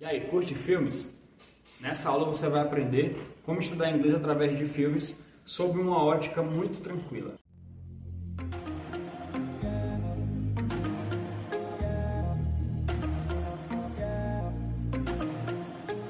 E aí, curte filmes? Nessa aula você vai aprender como estudar inglês através de filmes sob uma ótica muito tranquila.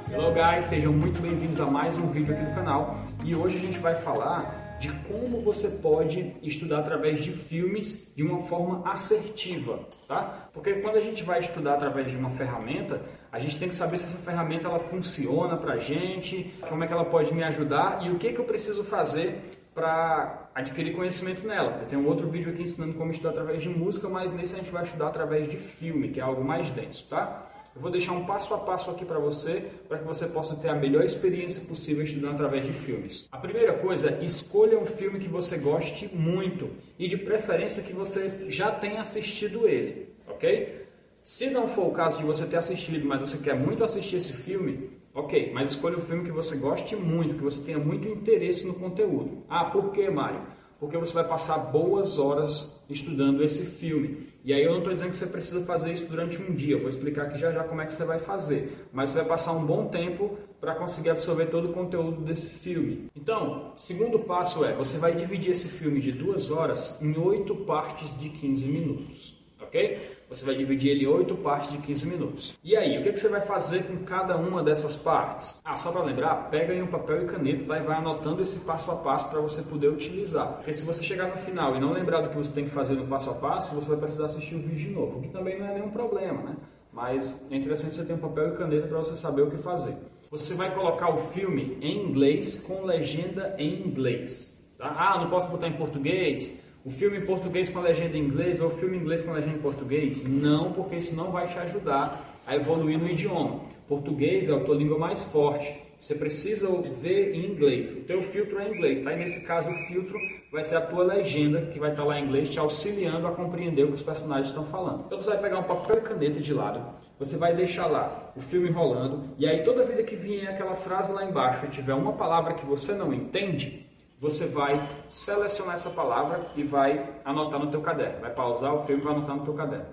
Hello guys, sejam muito bem-vindos a mais um vídeo aqui do canal e hoje a gente vai falar de como você pode estudar através de filmes de uma forma assertiva, tá? Porque quando a gente vai estudar através de uma ferramenta, a gente tem que saber se essa ferramenta ela funciona pra gente, como é que ela pode me ajudar e o que, que eu preciso fazer para adquirir conhecimento nela. Eu tenho um outro vídeo aqui ensinando como estudar através de música, mas nesse a gente vai estudar através de filme, que é algo mais denso, tá? Eu vou deixar um passo a passo aqui para você, para que você possa ter a melhor experiência possível estudando através de filmes. A primeira coisa, escolha um filme que você goste muito e de preferência que você já tenha assistido ele, ok? Se não for o caso de você ter assistido, mas você quer muito assistir esse filme, ok, mas escolha um filme que você goste muito, que você tenha muito interesse no conteúdo. Ah, por que, Mário? Porque você vai passar boas horas estudando esse filme. E aí eu não estou dizendo que você precisa fazer isso durante um dia, eu vou explicar aqui já já como é que você vai fazer. Mas você vai passar um bom tempo para conseguir absorver todo o conteúdo desse filme. Então, segundo passo é, você vai dividir esse filme de duas horas em oito partes de 15 minutos ok? Você vai dividir ele em oito partes de 15 minutos. E aí, o que, que você vai fazer com cada uma dessas partes? Ah, só para lembrar, pega aí um papel e caneta tá? e vai anotando esse passo a passo para você poder utilizar. Porque se você chegar no final e não lembrar do que você tem que fazer no passo a passo, você vai precisar assistir o vídeo de novo, o que também não é nenhum problema, né? Mas é interessante você ter um papel e caneta para você saber o que fazer. Você vai colocar o filme em inglês com legenda em inglês. Tá? Ah, não posso botar em português? O filme em português com a legenda em inglês ou o filme em inglês com a legenda em português? Não, porque isso não vai te ajudar a evoluir no idioma. Português é a tua língua mais forte. Você precisa ver em inglês. O teu filtro é em inglês, tá? E nesse caso o filtro vai ser a tua legenda que vai estar lá em inglês te auxiliando a compreender o que os personagens estão falando. Então você vai pegar um papel e caneta de lado, você vai deixar lá o filme rolando e aí toda vida que vier aquela frase lá embaixo e tiver uma palavra que você não entende, você vai selecionar essa palavra e vai anotar no teu caderno. Vai pausar o filme e vai anotar no teu caderno.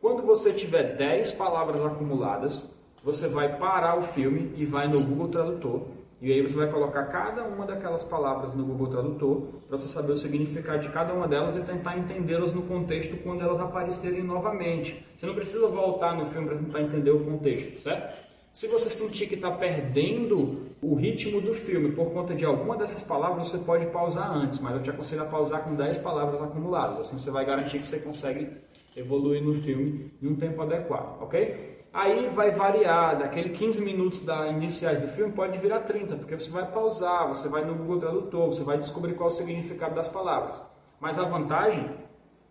Quando você tiver 10 palavras acumuladas, você vai parar o filme e vai no Google Tradutor. E aí você vai colocar cada uma daquelas palavras no Google Tradutor para você saber o significado de cada uma delas e tentar entendê-las no contexto quando elas aparecerem novamente. Você não precisa voltar no filme para tentar entender o contexto, certo? Se você sentir que está perdendo o ritmo do filme por conta de alguma dessas palavras, você pode pausar antes, mas eu te aconselho a pausar com 10 palavras acumuladas. Assim você vai garantir que você consegue evoluir no filme em um tempo adequado, ok? Aí vai variar, daquele 15 minutos da iniciais do filme pode virar 30, porque você vai pausar, você vai no Google Tradutor, você vai descobrir qual é o significado das palavras. Mas a vantagem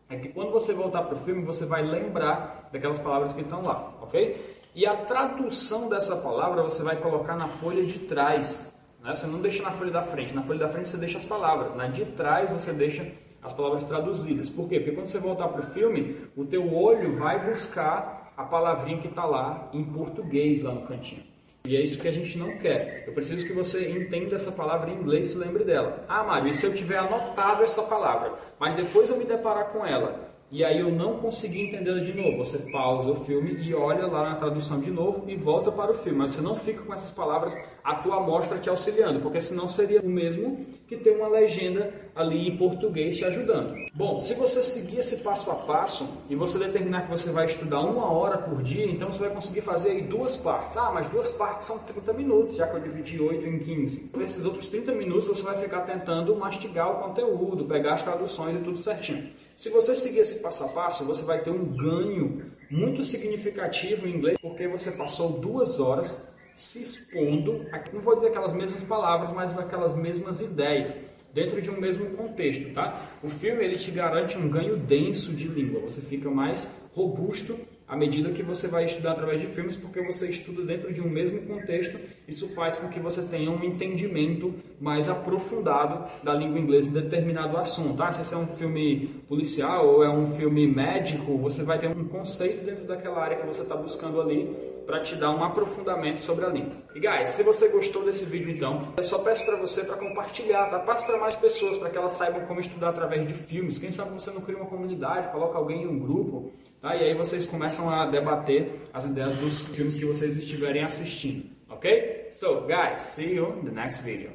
é que quando você voltar para o filme, você vai lembrar daquelas palavras que estão lá, ok? E a tradução dessa palavra você vai colocar na folha de trás. Né? Você não deixa na folha da frente. Na folha da frente você deixa as palavras. Na de trás você deixa as palavras traduzidas. Por quê? Porque quando você voltar para o filme, o teu olho vai buscar a palavrinha que está lá em português, lá no cantinho. E é isso que a gente não quer. Eu preciso que você entenda essa palavra em inglês e se lembre dela. Ah, Mário, e se eu tiver anotado essa palavra, mas depois eu me deparar com ela e aí eu não consegui entendê-la de novo. Você pausa o filme e olha lá na tradução de novo e volta para o filme. Mas você não fica com essas palavras a tua amostra te auxiliando, porque senão seria o mesmo que ter uma legenda ali em português te ajudando. Bom, se você seguir esse passo a passo e você determinar que você vai estudar uma hora por dia, então você vai conseguir fazer aí duas partes. Ah, mas duas partes são 30 minutos, já que eu dividi 8 em 15. Nesses outros 30 minutos você vai ficar tentando mastigar o conteúdo, pegar as traduções e tudo certinho. Se você seguir esse passo a passo, você vai ter um ganho muito significativo em inglês, porque você passou duas horas se expondo, não vou dizer aquelas mesmas palavras, mas aquelas mesmas ideias dentro de um mesmo contexto, tá? O filme ele te garante um ganho denso de língua, você fica mais robusto à medida que você vai estudar através de filmes, porque você estuda dentro de um mesmo contexto, isso faz com que você tenha um entendimento mais aprofundado da língua inglesa em determinado assunto. Ah, se é um filme policial ou é um filme médico, você vai ter um conceito dentro daquela área que você está buscando ali para te dar um aprofundamento sobre a língua. E guys, se você gostou desse vídeo então, eu só peço para você para compartilhar, tá? Passe para mais pessoas para que elas saibam como estudar através de filmes. Quem sabe você não cria uma comunidade, coloca alguém em um grupo, tá? E aí vocês começam a debater as ideias dos filmes que vocês estiverem assistindo, ok? So, guys, see you in the next video.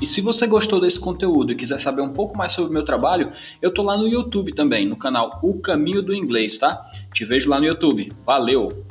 E se você gostou desse conteúdo e quiser saber um pouco mais sobre o meu trabalho, eu tô lá no YouTube também, no canal O Caminho do Inglês, tá? Te vejo lá no YouTube. Valeu!